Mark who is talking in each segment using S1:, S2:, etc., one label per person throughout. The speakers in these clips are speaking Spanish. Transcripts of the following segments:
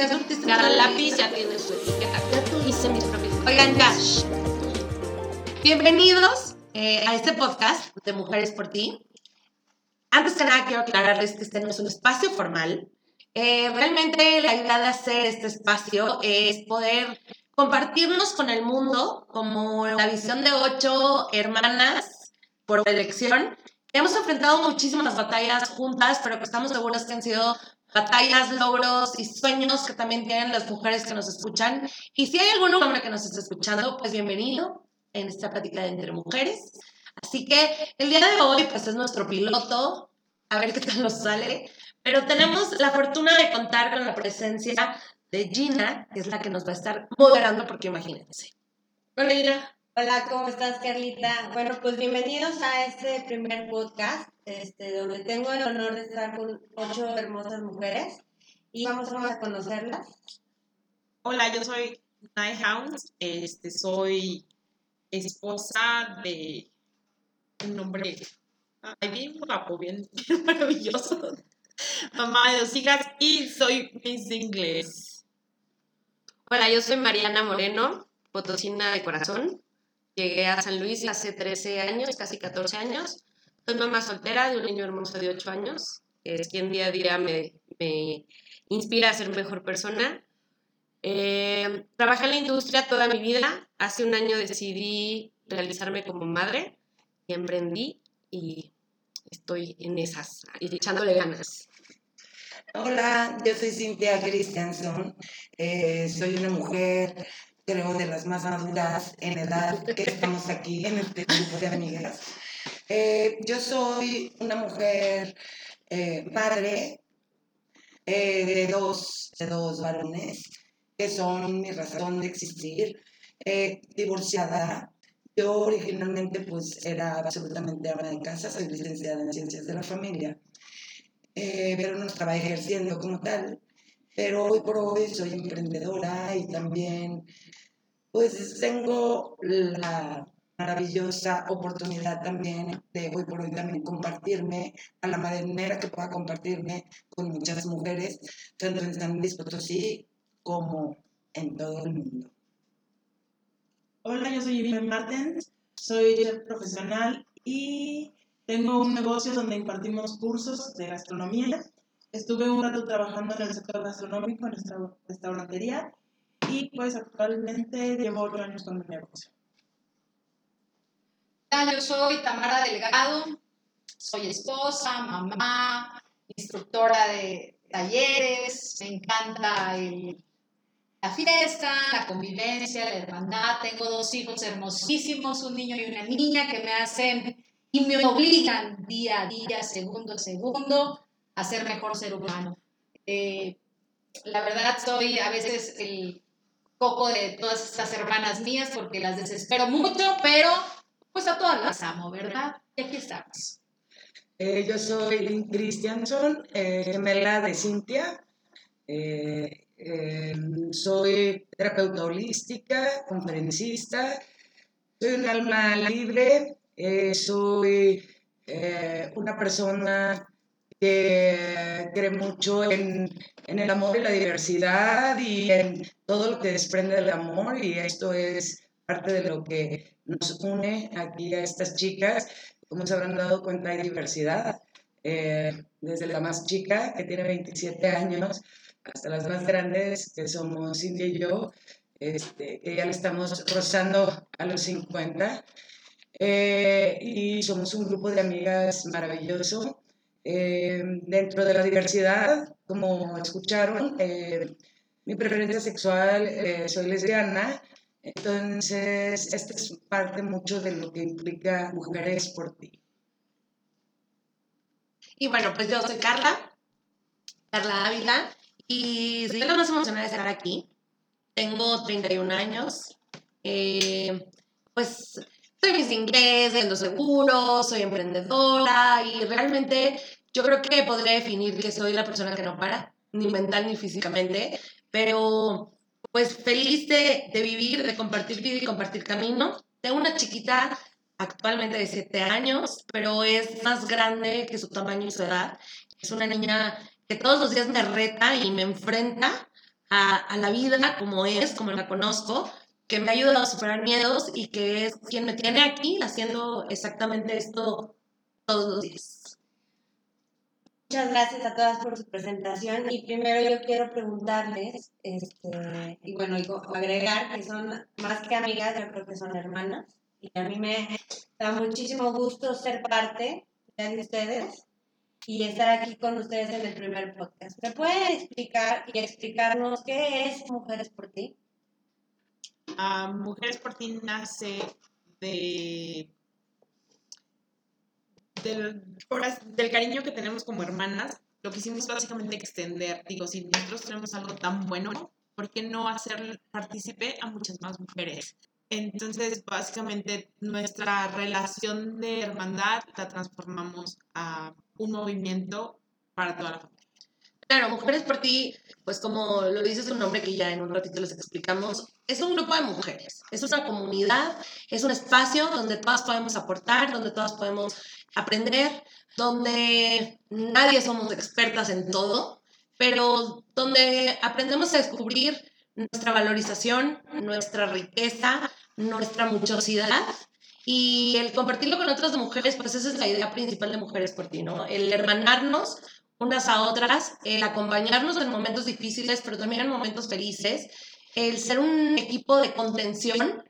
S1: ya surtiste
S2: Cada lápiz ya tiene su etiqueta. Hice mis propios.
S1: Oigan, ya. Bienvenidos eh, a este podcast de Mujeres por Ti. Antes que nada, quiero aclararles que este no es un espacio formal. Eh, realmente la idea de hacer este espacio es poder compartirnos con el mundo como la visión de ocho hermanas por elección. Hemos enfrentado muchísimas batallas juntas, pero que estamos seguras que han sido batallas, logros y sueños que también tienen las mujeres que nos escuchan. Y si hay algún hombre que nos esté escuchando, pues bienvenido en esta plática de entre mujeres. Así que el día de hoy, pues es nuestro piloto, a ver qué tal nos sale. Pero tenemos la fortuna de contar con la presencia de Gina, que es la que nos va a estar moderando, porque imagínense. Hola, Gina.
S3: Hola, ¿cómo estás, Carlita? Bueno, pues bienvenidos a este primer podcast, este, donde tengo el honor de estar con ocho hermosas mujeres y vamos a conocerlas.
S2: Hola, yo soy Night Hounds. Este, soy esposa de un hombre ay, bien guapo, bien maravilloso. Mamá de dos hijas y soy Miss Inglés.
S4: Hola, yo soy Mariana Moreno, potosina de corazón. Llegué a San Luis hace 13 años, casi 14 años. Soy mamá soltera de un niño hermoso de 8 años, que es quien día a día me, me inspira a ser mejor persona. Eh, trabajé en la industria toda mi vida. Hace un año decidí realizarme como madre y emprendí y estoy en esas, echándole ganas.
S5: Hola, yo soy Cintia Christianson. Eh, soy una mujer, creo, de las más maduras en edad que estamos aquí en este grupo de amigas. Eh, yo soy una mujer eh, madre eh, de, dos, de dos varones que son mi razón de existir. Eh, divorciada. Yo originalmente pues era absolutamente ama de casa, soy licenciada en Ciencias de la Familia pero no estaba ejerciendo como tal. Pero hoy por hoy soy emprendedora y también pues tengo la maravillosa oportunidad también de hoy por hoy también compartirme a la manera que pueda compartirme con muchas mujeres, tanto en San Luis Potosí como en todo el mundo.
S6: Hola, yo soy Irene Martens, soy chef profesional y tengo un negocio donde impartimos cursos de gastronomía. Estuve un rato trabajando en el sector gastronómico, en nuestra restaurantería, y pues actualmente llevo ocho años con mi negocio.
S7: Yo soy Tamara Delgado, soy esposa, mamá, instructora de talleres, me encanta la fiesta, la convivencia, la hermandad. Tengo dos hijos hermosísimos, un niño y una niña que me hacen y me obligan día a día, segundo a segundo, a ser mejor ser humano. Eh, la verdad soy a veces el coco de todas estas hermanas mías porque las desespero mucho, pero pues a todas las amo, ¿verdad? Y aquí estamos.
S5: Eh, yo soy Lynn Christianson, eh, gemela de Cintia. Eh, eh, soy terapeuta holística, conferencista. Soy un alma libre. soy una persona que cree mucho en, en el amor y la diversidad y en todo lo que desprende del amor. Y esto es parte de lo que nos une aquí a estas chicas como se habrán dado cuenta, hay diversidad. Eh, desde la más chica, que tiene 27 años, hasta las más grandes, que somos Cindy y yo, este, que ya le estamos rozando a los 50. Eh, y somos un grupo de amigas maravilloso. Eh, dentro de la diversidad, como escucharon, eh, mi preferencia sexual, eh, soy lesbiana, entonces, esta es parte mucho de lo que implica Mujeres por ti.
S1: Y bueno, pues yo soy Carla, Carla Ávila, y soy la más emocionada de estar aquí. Tengo 31 años. pues soy mis inglés, vendo seguros, soy emprendedora y realmente yo creo que podría definir que soy la persona que no para, ni mental ni físicamente, pero pues feliz de, de vivir, de compartir vida y compartir camino. Tengo una chiquita actualmente de 7 años, pero es más grande que su tamaño y su edad. Es una niña que todos los días me reta y me enfrenta a, a la vida como es, como la conozco, que me ha ayudado a superar miedos y que es quien me tiene aquí haciendo exactamente esto todos los días.
S3: Muchas gracias a todas por su presentación y primero yo quiero preguntarles, este, y bueno, y agregar que son más que amigas, yo creo que son hermanas y a mí me da muchísimo gusto ser parte de ustedes y estar aquí con ustedes en el primer podcast. ¿Me pueden explicar y explicarnos qué es Mujeres por ti?
S2: Mujeres por ti nace del cariño que tenemos como hermanas. Lo que hicimos básicamente extender, digo, si nosotros tenemos algo tan bueno, ¿por qué no hacer partícipe a muchas más mujeres? Entonces, básicamente, nuestra relación de hermandad la transformamos a un movimiento para toda la familia.
S1: Claro, Mujeres por Ti, pues como lo dice su nombre, que ya en un ratito les explicamos, es un grupo de mujeres, es una comunidad, es un espacio donde todas podemos aportar, donde todas podemos aprender, donde nadie somos expertas en todo, pero donde aprendemos a descubrir nuestra valorización, nuestra riqueza, nuestra muchosidad y el compartirlo con otras mujeres, pues esa es la idea principal de Mujeres por Ti, ¿no? El hermanarnos unas a otras, el acompañarnos en momentos difíciles, pero también en momentos felices, el ser un equipo de contención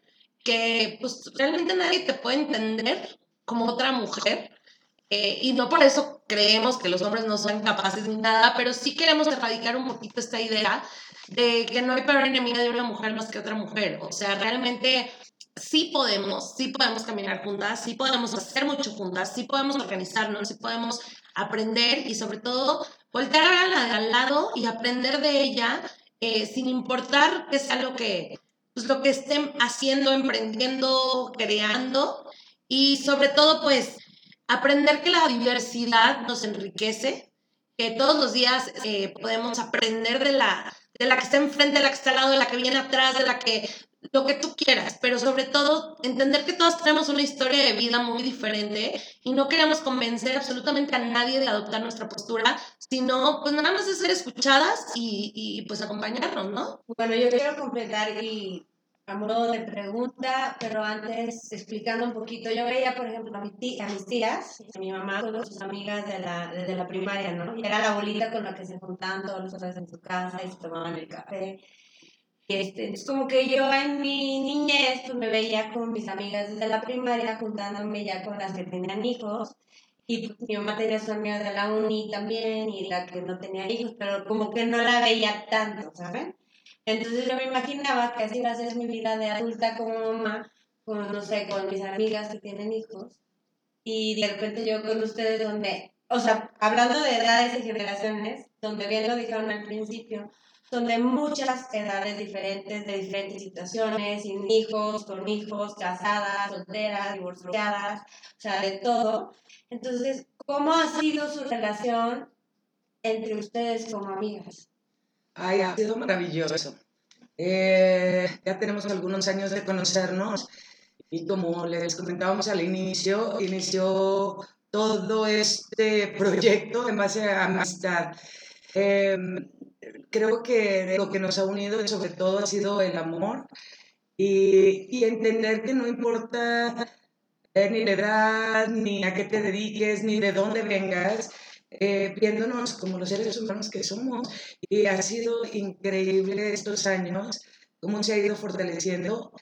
S1: que pues realmente nadie te puede entender como otra mujer. eh, y no por eso creemos que los hombres no son capaces ni nada, pero sí queremos erradicar un poquito esta idea de que no hay peor enemiga de una mujer más que otra mujer. O sea, realmente sí podemos, sí podemos caminar juntas, sí podemos hacer mucho juntas, sí podemos organizarnos, sí podemos aprender y sobre todo voltear a la de al lado y aprender de ella eh, sin importar que sea lo que, pues, lo que estén haciendo, emprendiendo, creando. Y sobre todo pues aprender que la diversidad nos enriquece, que todos los días eh, podemos aprender de la, de la que está enfrente, de la que está al lado, de la que viene atrás, de la que lo que tú quieras, pero sobre todo entender que todos tenemos una historia de vida muy diferente y no queremos convencer absolutamente a nadie de adoptar nuestra postura, sino pues nada más de ser escuchadas y, y pues acompañarnos, ¿no?
S3: Bueno, yo quiero completar y a modo de pregunta, pero antes explicando un poquito, yo veía, por ejemplo, a, mi a mis tías, a mi mamá con sus amigas de la, desde la primaria, ¿no? Y era la bolita con la que se juntaban todos los días en su casa y se tomaban el café. Este, es como que yo en mi niñez pues, me veía con mis amigas desde la primaria juntándome ya con las que tenían hijos. Y pues, mi mamá tenía sus amigas de la uni también y la que no tenía hijos, pero como que no la veía tanto, ¿saben? Entonces yo me imaginaba que así iba a ser mi vida de adulta como mamá, con, no sé, con mis amigas que tienen hijos. Y de repente yo con ustedes donde, o sea, hablando de edades y generaciones, donde bien lo dijeron al principio, son de muchas edades diferentes, de diferentes situaciones, sin hijos, con hijos, casadas, solteras, divorciadas, o sea, de todo. Entonces, ¿cómo ha sido su relación entre ustedes como amigas?
S5: Ay, ha sido maravilloso. Eh, ya tenemos algunos años de conocernos y como les comentábamos al inicio, inició todo este proyecto en base a amistad. Eh, creo que lo que nos ha unido sobre todo ha sido el amor y, y entender que no importa eh, ni la edad, ni a qué te dediques, ni de dónde vengas, eh, viéndonos como los seres humanos que somos. Y ha sido increíble estos años, cómo se ha ido fortaleciendo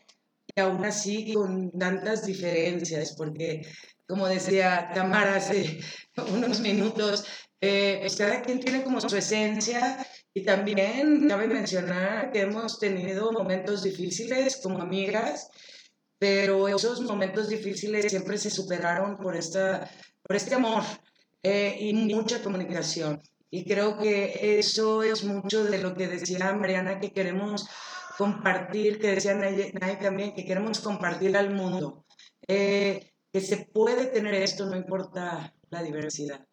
S5: y aún así con tantas diferencias, porque como decía Tamara hace unos minutos, eh, pues cada quien tiene como su esencia y también cabe mencionar que hemos tenido momentos difíciles como amigas, pero esos momentos difíciles siempre se superaron por, esta, por este amor eh, y mucha comunicación. Y creo que eso es mucho de lo que decía Mariana, que queremos compartir, que decía Nay, también, que queremos compartir al mundo. Eh, que se puede tener esto, no importa la diversidad.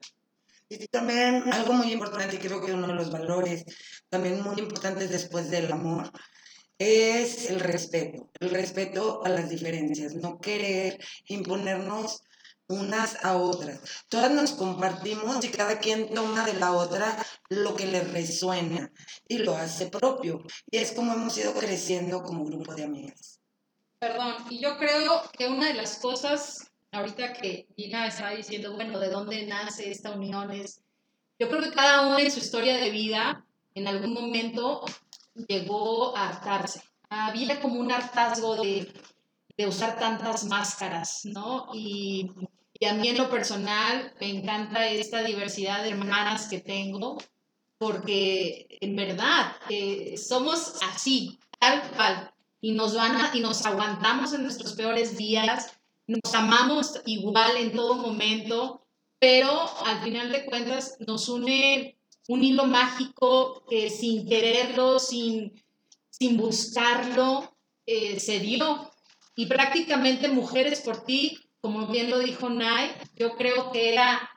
S8: Y también algo muy importante, creo que uno de los valores también muy importantes después del amor, es el respeto, el respeto a las diferencias, no querer imponernos unas a otras. Todas nos compartimos y cada quien toma de la otra lo que le resuena y lo hace propio. Y es como hemos ido creciendo como grupo de amigas.
S7: Perdón, y yo creo que una de las cosas, ahorita que Gina estaba diciendo, bueno, ¿de dónde nace esta unión? Es, yo creo que cada uno en su historia de vida, en algún momento, llegó a hartarse. Había como un hartazgo de, de usar tantas máscaras, ¿no? Y, y a mí en lo personal me encanta esta diversidad de hermanas que tengo, porque en verdad eh, somos así, tal cual, y nos, van a- y nos aguantamos en nuestros peores días, nos amamos igual en todo momento, pero al final de cuentas nos une un hilo mágico que sin quererlo, sin, sin buscarlo, eh, se dio. Y prácticamente Mujeres por Ti, como bien lo dijo Nay, yo creo que era,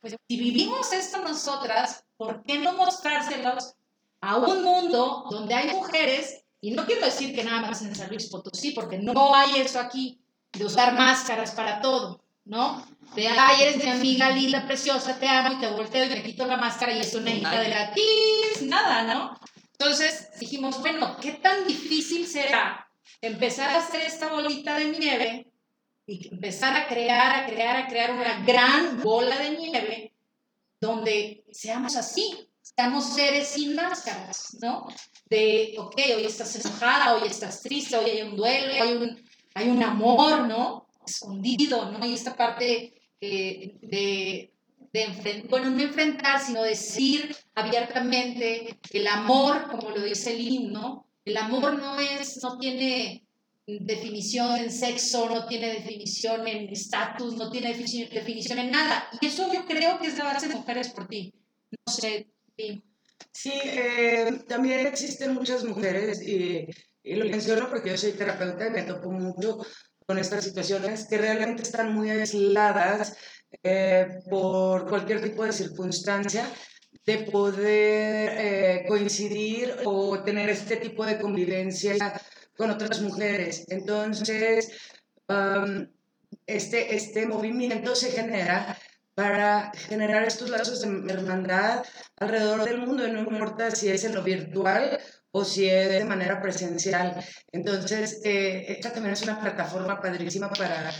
S7: pues si vivimos esto nosotras, ¿por qué no mostrárselos a un mundo donde hay mujeres? Y no quiero decir que nada más en San Luis Potosí, porque no hay eso aquí, de usar máscaras para todo, ¿no? De, ay, eres mi amiga linda, preciosa, te amo, y te volteo y me quito la máscara y es una hija de la tis, nada, ¿no? Entonces dijimos, bueno, ¿qué tan difícil será empezar a hacer esta bolita de nieve y empezar a crear, a crear, a crear una gran bola de nieve donde seamos así, seamos seres sin máscaras, ¿no? De, ok, hoy estás enojada, hoy estás triste, hoy hay un duelo, hay un, hay un amor, ¿no? Escondido, ¿no? Y esta parte eh, de, de bueno, no enfrentar, sino decir abiertamente el amor, como lo dice el himno, el amor no es, no tiene definición en sexo, no tiene definición en estatus, no tiene definición, en nada. Y eso yo creo que es la base de Mujeres por Ti. No sé.
S5: Sí, eh, también existen muchas mujeres, y, y lo menciono porque yo soy terapeuta y me topo mucho con estas situaciones que realmente están muy aisladas eh, por cualquier tipo de circunstancia de poder eh, coincidir o tener este tipo de convivencia con otras mujeres. Entonces, am, este, este movimiento se genera para generar estos lazos de hermandad alrededor del mundo, y no importa si es en lo virtual o si es de manera presencial. Entonces, eh, esta también es una plataforma padrísima para,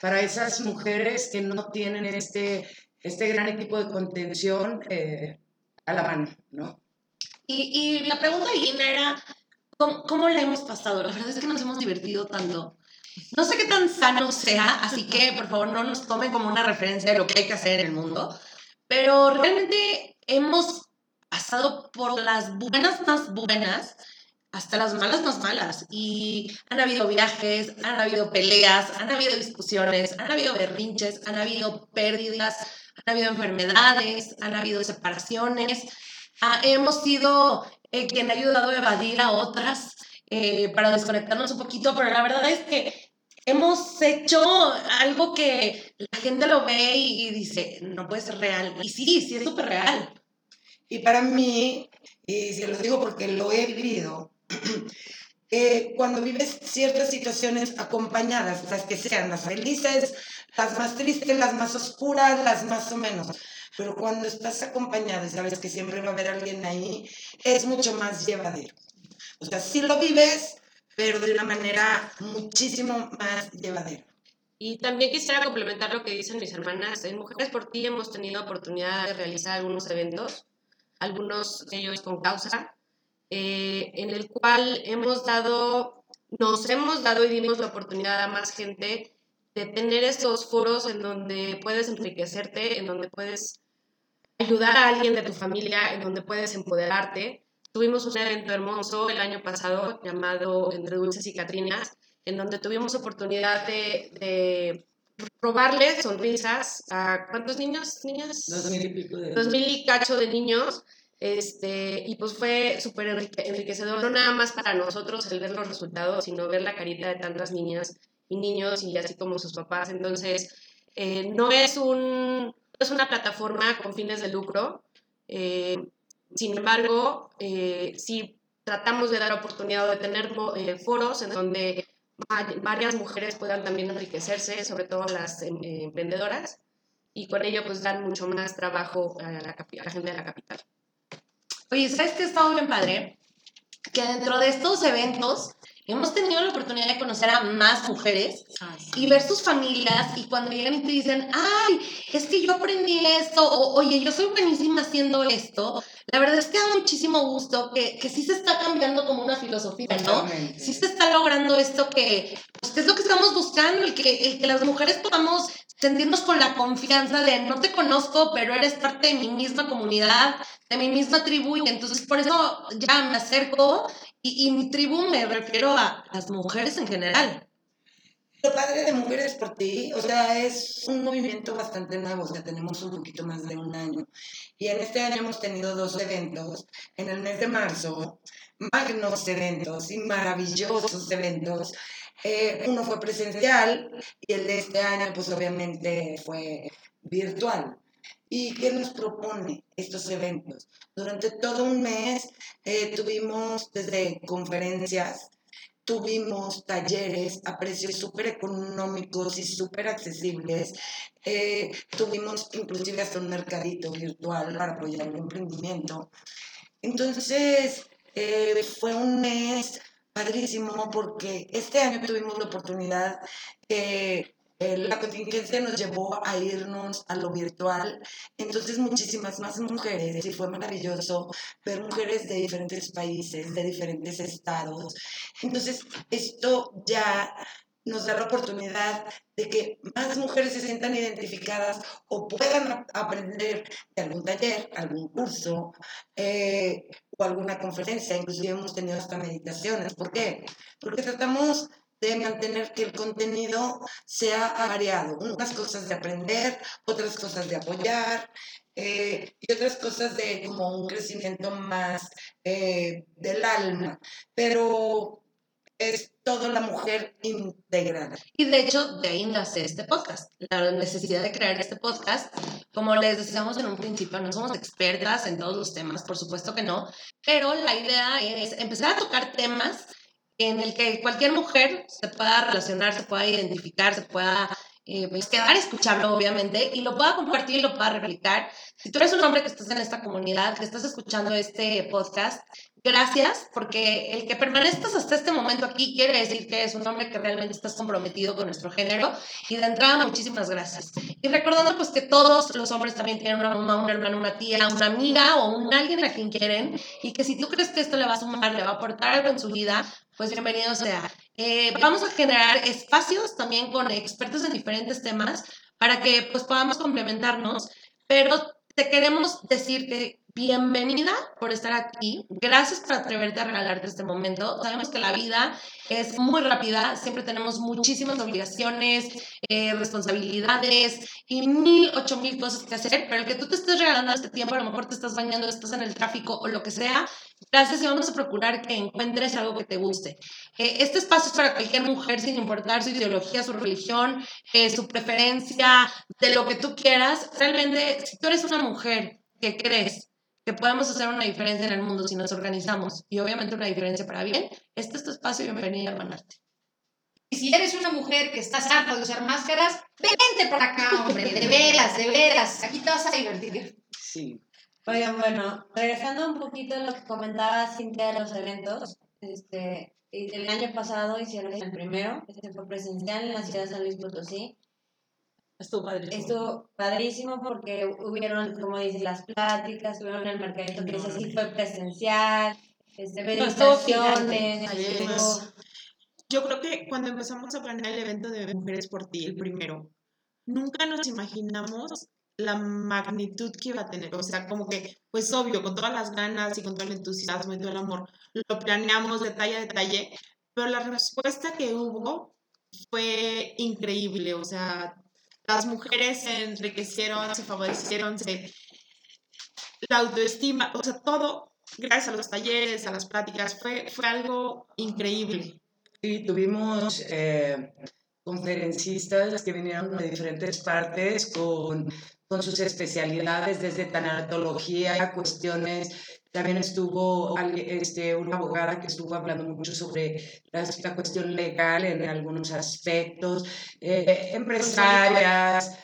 S5: para esas mujeres que no tienen este, este gran equipo de contención eh, a la mano, ¿no?
S1: Y, y la pregunta de Gina era, ¿cómo, ¿cómo la hemos pasado? La verdad es que nos hemos divertido tanto. No sé qué tan sano sea, así que por favor no nos tomen como una referencia de lo que hay que hacer en el mundo, pero realmente hemos pasado por las buenas más buenas hasta las malas más malas. Y han habido viajes, han habido peleas, han habido discusiones, han habido berrinches, han habido pérdidas, han habido enfermedades, han habido separaciones. Ah, hemos sido eh, quien ha ayudado a evadir a otras eh, para desconectarnos un poquito, pero la verdad es que hemos hecho algo que la gente lo ve y, y dice, no puede ser real. Y sí, sí es súper real.
S8: Y para mí, y se lo digo porque lo he vivido, eh, cuando vives ciertas situaciones acompañadas, las que sean las felices, las más tristes, las más oscuras, las más o menos, pero cuando estás acompañada y sabes que siempre va a haber alguien ahí, es mucho más llevadero. O sea, sí lo vives, pero de una manera muchísimo más llevadera.
S4: Y también quisiera complementar lo que dicen mis hermanas. En Mujeres por Ti hemos tenido oportunidad de realizar algunos eventos, algunos de ellos con causa, eh, en el cual hemos dado, nos hemos dado y dimos la oportunidad a más gente de tener estos foros en donde puedes enriquecerte, en donde puedes ayudar a alguien de tu familia, en donde puedes empoderarte. Tuvimos un evento hermoso el año pasado llamado Entre Dulces y Catrinas, en donde tuvimos oportunidad de, de robarles sonrisas a ¿cuántos niños? Niñas?
S5: Dos mil y pico de...
S4: dos mil y cacho de niños, este, y pues fue súper enrique- enriquecedor, no nada más para nosotros el ver los resultados, sino ver la carita de tantas niñas y niños y así como sus papás. Entonces, eh, no, es un, es una plataforma con fines de lucro, eh, sin embargo, eh, sí tratamos de dar oportunidad de tener eh, foros en donde varias mujeres puedan también enriquecerse, sobre todo las eh, emprendedoras, y con ello pues dar mucho más trabajo a la, capi- a la gente de la capital.
S1: Oye, ¿sabes qué está bien padre? Que dentro de estos eventos hemos tenido la oportunidad de conocer a más mujeres y ver sus familias y cuando llegan y te dicen, ay, es que yo aprendí esto, o oye, yo soy buenísima haciendo esto, la verdad es que da muchísimo gusto que, que sí se está cambiando como una filosofía, ¿no? Sí se está logrando esto que, pues, es lo que estamos buscando, el que, el que las mujeres podamos sentirnos con la confianza de no te conozco, pero eres parte de mi misma comunidad, de mi misma tribu, y entonces por eso ya me acerco, y, y mi tribu me refiero a las mujeres en general.
S8: Lo padre de Mujeres por Ti, o sea, es un movimiento bastante nuevo, o sea, tenemos un poquito más de un año. Y en este año hemos tenido dos eventos. En el mes de marzo, magnos eventos y maravillosos eventos. Eh, uno fue presencial y el de este año, pues obviamente fue virtual. ¿Y qué nos propone estos eventos? Durante todo un mes eh, tuvimos desde conferencias, tuvimos talleres a precios súper económicos y súper accesibles. Eh, tuvimos inclusive hasta un mercadito virtual para apoyar el emprendimiento. Entonces, eh, fue un mes padrísimo porque este año tuvimos la oportunidad eh, la contingencia nos llevó a irnos a lo virtual, entonces muchísimas más mujeres y fue maravilloso ver mujeres de diferentes países, de diferentes estados. Entonces esto ya nos da la oportunidad de que más mujeres se sientan identificadas o puedan aprender de algún taller, algún curso eh, o alguna conferencia. Inclusive hemos tenido hasta meditaciones. ¿Por qué? Porque tratamos de mantener que el contenido sea variado. Unas cosas de aprender, otras cosas de apoyar eh, y otras cosas de como un crecimiento más eh, del alma. Pero es toda la mujer integrada.
S1: Y de hecho, de ahí nace este podcast. La necesidad de crear este podcast. Como les decíamos en un principio, no somos expertas en todos los temas, por supuesto que no, pero la idea es empezar a tocar temas en el que cualquier mujer se pueda relacionar, se pueda identificar, se pueda eh, pues, quedar escucharlo, obviamente, y lo pueda compartir y lo pueda replicar. Si tú eres un hombre que estás en esta comunidad, que estás escuchando este podcast, gracias, porque el que permanezcas hasta este momento aquí quiere decir que es un hombre que realmente estás comprometido con nuestro género. Y de entrada, muchísimas gracias. Y recordando pues que todos los hombres también tienen una mamá, un hermano, una tía, una amiga o un alguien a quien quieren. Y que si tú crees que esto le va a sumar, le va a aportar algo en su vida, pues bienvenido sea. Eh, vamos a generar espacios también con expertos en diferentes temas para que pues podamos complementarnos, pero te queremos decir que bienvenida por estar aquí. Gracias por atreverte a regalarte este momento. Sabemos que la vida es muy rápida, siempre tenemos muchísimas obligaciones, eh, responsabilidades y mil, ocho mil cosas que hacer, pero el que tú te estés regalando este tiempo, a lo mejor te estás bañando, estás en el tráfico o lo que sea, gracias y vamos a procurar que encuentres algo que te guste. Eh, este espacio es para cualquier mujer, sin importar su ideología, su religión, eh, su preferencia, de lo que tú quieras. Realmente, si tú eres una mujer que crees que podemos hacer una diferencia en el mundo si nos organizamos y obviamente una diferencia para bien, este es tu espacio y bienvenida a Hermanarte.
S7: Y si eres una mujer que estás harta de usar máscaras, vente por acá, hombre, de veras, de veras. Aquí te vas a divertir.
S5: Sí.
S3: Oigan, bueno, regresando un poquito a lo que comentaba Cintia de los eventos, este, el año pasado hicieron el primero, este fue presencial en la ciudad de San Luis Potosí.
S2: Estuvo padrísimo.
S3: Estuvo padrísimo porque hubieron, como dices, las pláticas, tuvieron el mercadito que ese sí fue presencial, este,
S2: No,
S3: meditaciones, estuvo-
S2: Yo creo que cuando empezamos a planear el evento de Mujeres por Ti, el primero, nunca nos imaginamos la magnitud que iba a tener. O sea, como que, pues obvio, con todas las ganas y con todo el entusiasmo y todo el amor, lo planeamos detalle a detalle, pero la respuesta que hubo fue increíble. O sea, las mujeres se enriquecieron, se favorecieron, se... la autoestima, o sea, todo, gracias a los talleres, a las pláticas, fue, fue algo increíble.
S5: Sí, tuvimos eh, conferencistas que vinieron de diferentes partes con, con sus especialidades, desde tanatología, cuestiones también estuvo este, una abogada que estuvo hablando mucho sobre la, cuestión legal en algunos aspectos, eh, empresarias,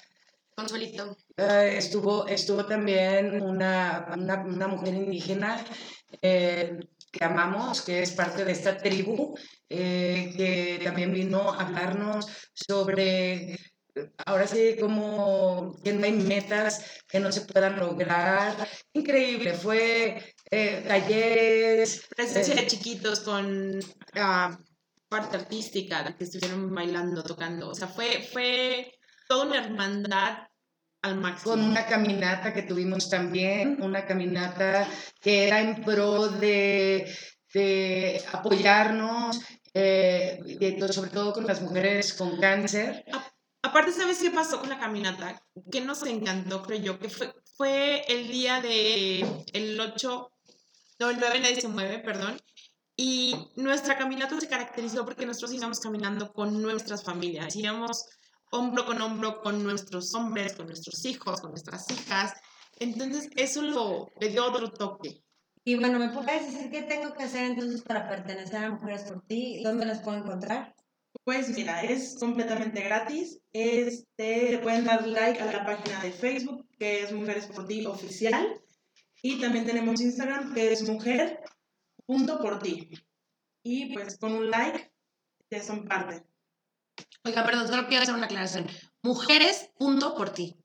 S4: Consuelito.
S5: eh, estuvo, estuvo también una, una, una mujer indígena eh, que amamos, que es parte de esta tribu, que también vino a hablarnos sobre, ahora sí, como que no hay metas que no se puedan lograr. Increíble, fue eh, talleres.
S2: Presencia
S5: eh,
S2: de chiquitos con ah, parte artística, que estuvieron bailando, tocando. O sea, fue, fue toda una hermandad al máximo.
S5: con una caminata que tuvimos también, una caminata que era en pro de, de apoyarnos, eh, sobre todo con las mujeres con cáncer.
S2: Aparte, ¿sabes qué pasó con la caminata? Que nos encantó, creo yo, que fue, fue el día de el 8, no, el 9, el 19, perdón. Y nuestra caminata se caracterizó porque nosotros íbamos caminando con nuestras familias, íbamos hombro con hombro con nuestros hombres, con nuestros hijos, con nuestras hijas. Entonces, eso lo, le dio otro toque.
S3: Y bueno, ¿me puedes decir qué tengo que hacer entonces para pertenecer a Mujeres por Ti? ¿Dónde las puedo encontrar?
S6: Pues mira, es completamente gratis. Este, le pueden dar like a la página de Facebook, que es Mujeres por Ti Oficial. Y también tenemos Instagram, que es mujer.porti. Y pues con un like ya son parte.
S1: Oiga, perdón, solo quiero hacer una aclaración. Mujeres, punto por ti.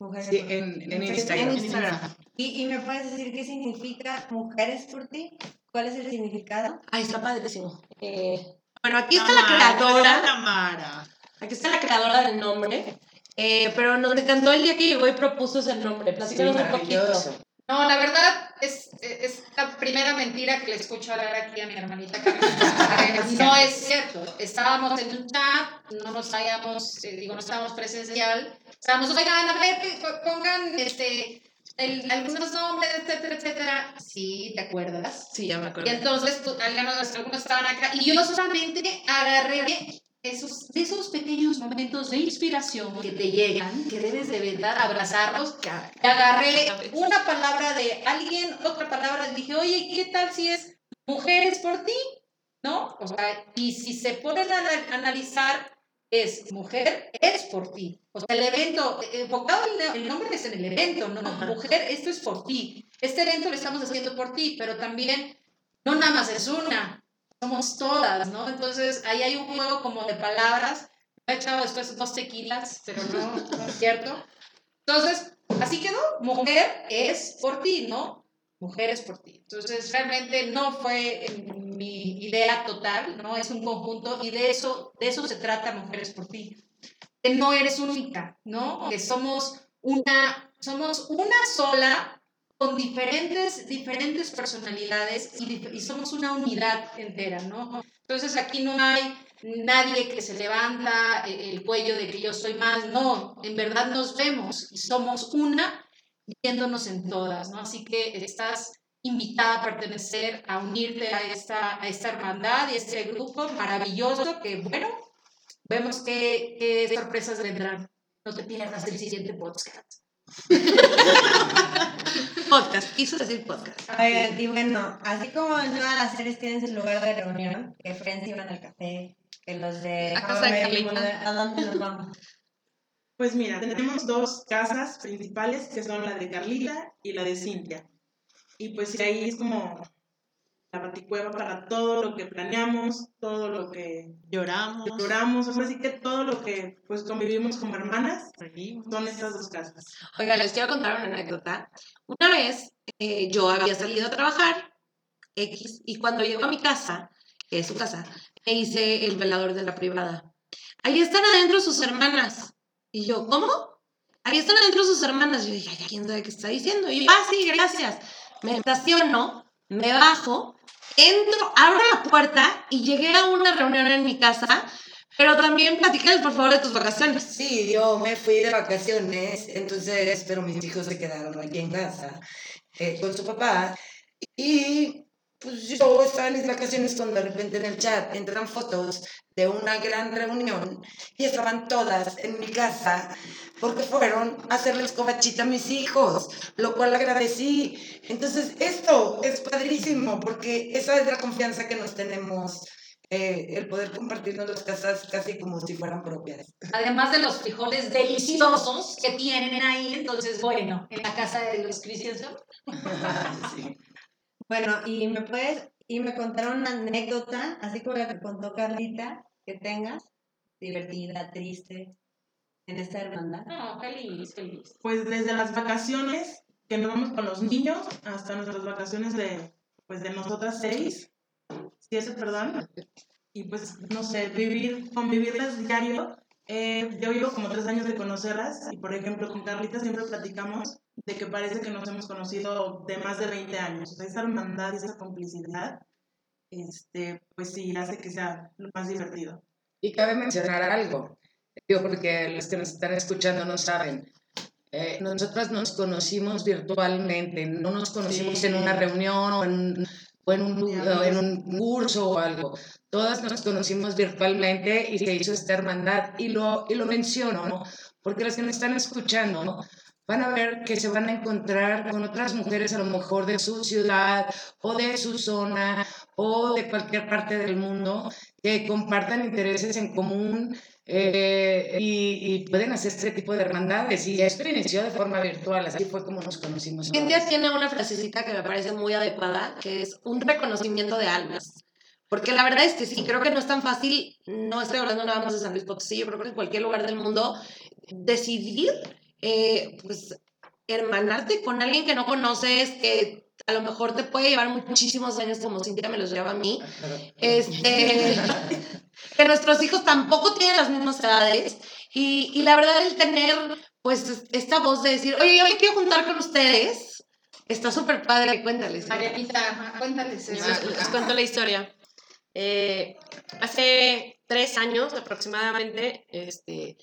S3: Mujeres
S5: Sí,
S3: por Ti.
S5: en, en
S3: En
S5: Instagram.
S1: En Instagram.
S3: ¿Y, ¿Y me puedes decir qué significa Mujeres por Ti? ¿Cuál es el significado?
S1: Ay, está padrísimo. Eh, bueno, aquí está la creadora.
S2: Tamara.
S1: Aquí está la creadora del nombre. eh, pero nos encantó el día que llegó y propuso ese nombre.
S5: Sí,
S1: Platícanos un poquito.
S7: No, la verdad es, es la primera mentira que le escucho hablar aquí a mi hermanita Carmen. No es cierto. Estábamos en un chat, no nos habíamos, eh, digo, no estábamos presencial. Estábamos, oigan, a ver, pongan este, el- algunos nombres, etcétera, etcétera. Sí, ¿te acuerdas?
S1: Sí, ya me
S7: Y
S1: acuerdo.
S7: entonces, pues, algunos, algunos estaban acá. Y yo solamente agarré esos, de esos pequeños momentos de inspiración que te llegan, que debes de verdad abrazarlos. Y agarré una palabra de alguien, otra palabra, y dije, oye, ¿qué tal si es mujeres por ti? ¿No? O sea, y si se ponen a ana- analizar, es mujer es por ti. O sea, el evento, enfocado el, el nombre es en el evento, ¿no? Mujer, esto es por ti. Este evento lo estamos haciendo por ti, pero también no nada más es una, somos todas, ¿no? Entonces ahí hay un juego como de palabras. Me he echado después dos tequilas, pero no, no es cierto. Entonces, así quedó. Mujer es por ti, ¿no? Mujer es por ti. Entonces, realmente no fue en mi idea total, ¿no? Es un conjunto y de eso, de eso se trata Mujeres por ti. Que no eres única, ¿no? Que somos una, somos una sola con diferentes, diferentes personalidades y, y somos una unidad entera, ¿no? Entonces aquí no hay nadie que se levanta eh, el cuello de que yo soy más, no, en verdad nos vemos y somos una viéndonos en todas, ¿no? Así que estás invitada a pertenecer, a unirte a esta, a esta hermandad y a este grupo maravilloso que, bueno, vemos qué, qué sorpresas vendrán. No te pierdas el siguiente podcast.
S1: Podcast, quiso decir podcast.
S3: Oigan, y bueno, así como en todas las series tienen su lugar de reunión, que Friends iban al café, que los de...
S1: A casa de
S3: ¿A dónde nos vamos?
S6: Pues mira, tenemos dos casas principales que son la de Carlita y la de Cintia. Y pues ahí es como la baticueva para todo lo que planeamos, todo lo que
S2: Lloramos.
S6: lloramos, ahora sí que todo lo que pues convivimos como hermanas son estas dos casas.
S1: Oiga, les quiero contar una anécdota. Una vez eh, yo había salido a trabajar, X, y cuando llego a mi casa, que es su casa, me hice el velador de la privada. Ahí están adentro sus hermanas. Y yo, ¿cómo? Ahí están adentro sus hermanas. Yo dije, ay, ¿quién sabe qué está diciendo? Y yo, ah, sí, gracias. Me estaciono, me bajo, entro, abro la puerta y llegué a una reunión en mi casa, pero también platícales, por favor, de tus vacaciones.
S8: Sí, yo me fui de vacaciones, entonces, pero mis hijos se quedaron aquí en casa eh, con su papá. Y pues yo estaba en mis vacaciones cuando de repente en el chat entran fotos de una gran reunión y estaban todas en mi casa porque fueron a hacerles cobachita a mis hijos, lo cual agradecí. Entonces, esto es padrísimo porque esa es la confianza que nos tenemos. eh, el poder compartirnos las casas casi como si fueran propias.
S7: Además de los frijoles deliciosos que tienen ahí, entonces, bueno, en la casa de los Christiansen.
S8: Sí.
S3: Bueno, y me puedes, y me contaron una anécdota, así como la que contó Carlita, que tengas, divertida, triste, en esta hermandad.
S7: No, feliz, feliz.
S6: Pues desde las vacaciones que nos vamos con los niños hasta nuestras vacaciones de, pues de nosotras seis, siete, perdón. Y pues, no sé, vivir, convivirlas diario. Eh, yo llevo como tres años de conocerlas y, por ejemplo, con Carlita siempre platicamos de que parece que nos hemos conocido de más de 20 años. O sea, esa hermandad y esa complicidad, este, pues sí, hace que sea lo más divertido.
S5: Y cabe mencionar algo, digo porque los que nos están escuchando no saben. Eh, nosotras nos conocimos virtualmente, no nos conocimos
S6: Sí.
S5: en una reunión o en, o en un, lu- o en un curso o algo. Todas nos conocimos virtualmente y se hizo esta hermandad. Y lo, y lo menciono, ¿no? Porque los que nos están escuchando, ¿no? Van a ver que se van a encontrar con otras mujeres a lo mejor de su ciudad o de su zona o de cualquier parte del mundo que compartan intereses en común eh, y, y pueden hacer este tipo de hermandades. Y esto inició de forma virtual, así fue como nos conocimos.
S1: Cintia tiene una frasecita que me parece muy adecuada, que es un reconocimiento de almas. Porque la verdad es que sí, creo que no es tan fácil, no estoy hablando nada más de San Luis Potosí, yo creo que en cualquier lugar del mundo, decidir, eh, pues, hermanarte con alguien que no conoces, que a lo mejor te puede llevar muchísimos años, como Cintia me los lleva a mí, este, que nuestros hijos tampoco tienen las mismas edades y, y la verdad el tener pues esta voz de decir, oye, yo me quiero juntar con ustedes, está súper padre, cuéntales.
S7: Marianita, cuéntales eso.
S4: Les, les cuento la historia. Eh, hace tres años aproximadamente, este,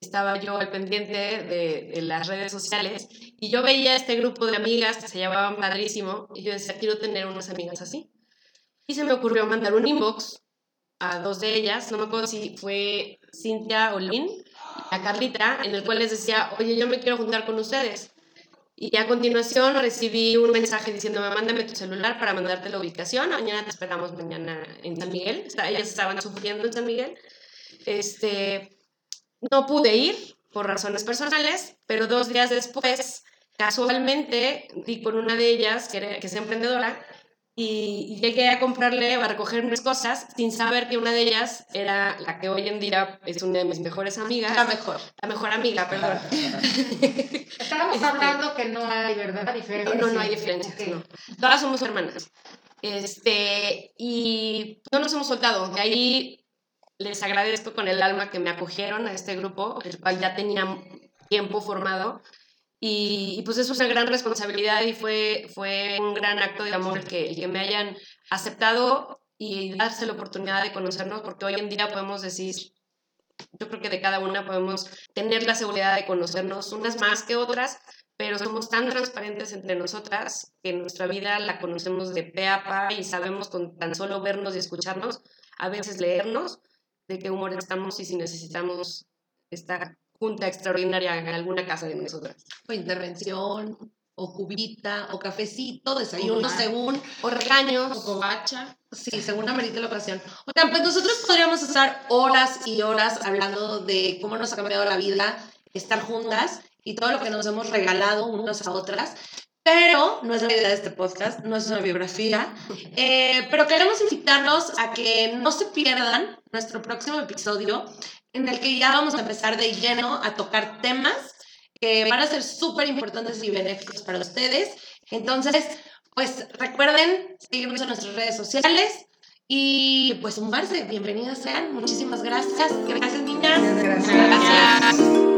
S4: estaba yo al pendiente de, de las redes sociales y yo veía este grupo de amigas que se llamaban Padrísimo y yo decía, quiero tener unas amigas así. Y se me ocurrió mandar un inbox a dos de ellas, no me acuerdo si fue Cintia o Lynn, a Carlita, en el cual les decía, oye, yo me quiero juntar con ustedes. Y a continuación recibí un mensaje diciéndome, mándame tu celular para mandarte la ubicación. Mañana te esperamos mañana en San Miguel. Ellas estaban sufriendo en San Miguel. Este, no pude ir por razones personales, pero dos días después, casualmente, di con una de ellas, que, era, que es emprendedora, y, llegué a comprarle, a recoger unas cosas, sin saber que una de ellas era la que hoy en día es una de mis mejores amigas.
S1: La mejor.
S4: La mejor amiga, perdón.
S7: Estábamos hablando que no hay, ¿verdad? Diferencia.
S4: No, no hay diferencias,
S7: Ok.
S4: no. Todas somos hermanas. Este, y no nos hemos soltado. De ahí les agradezco con el alma que me acogieron a este grupo, el cual ya tenía tiempo formado. Y, y pues eso es una gran responsabilidad y fue, fue un gran acto de amor que, que me hayan aceptado y darse la oportunidad de conocernos, porque hoy en día podemos decir, yo creo que de cada una podemos tener la seguridad de conocernos, unas más que otras, pero somos tan transparentes entre nosotras que nuestra vida la conocemos de pe a pa y sabemos con tan solo vernos y escucharnos, a veces leernos, de qué humor estamos y si necesitamos esta junta extraordinaria en alguna casa de nosotras.
S1: O intervención, o cubita, o cafecito, desayuno, según,
S4: O regaños,
S2: O covacha.
S1: sí, según amerite la ocasión. Oigan, pues nosotros podríamos estar horas y horas hablando de cómo nos ha cambiado la vida estar juntas y todo lo que nos hemos regalado unas a otras. Pero no es la idea de este podcast, no es una biografía. Eh, pero queremos invitarlos a que no se pierdan nuestro próximo episodio, en el que ya vamos a empezar de lleno a tocar temas que van a ser súper importantes y benéficos para ustedes. Entonces, pues recuerden seguirnos en nuestras redes sociales y pues sumarse. Bienvenidas sean. Muchísimas gracias. Gracias, niñas.
S8: Gracias.
S1: Gracias.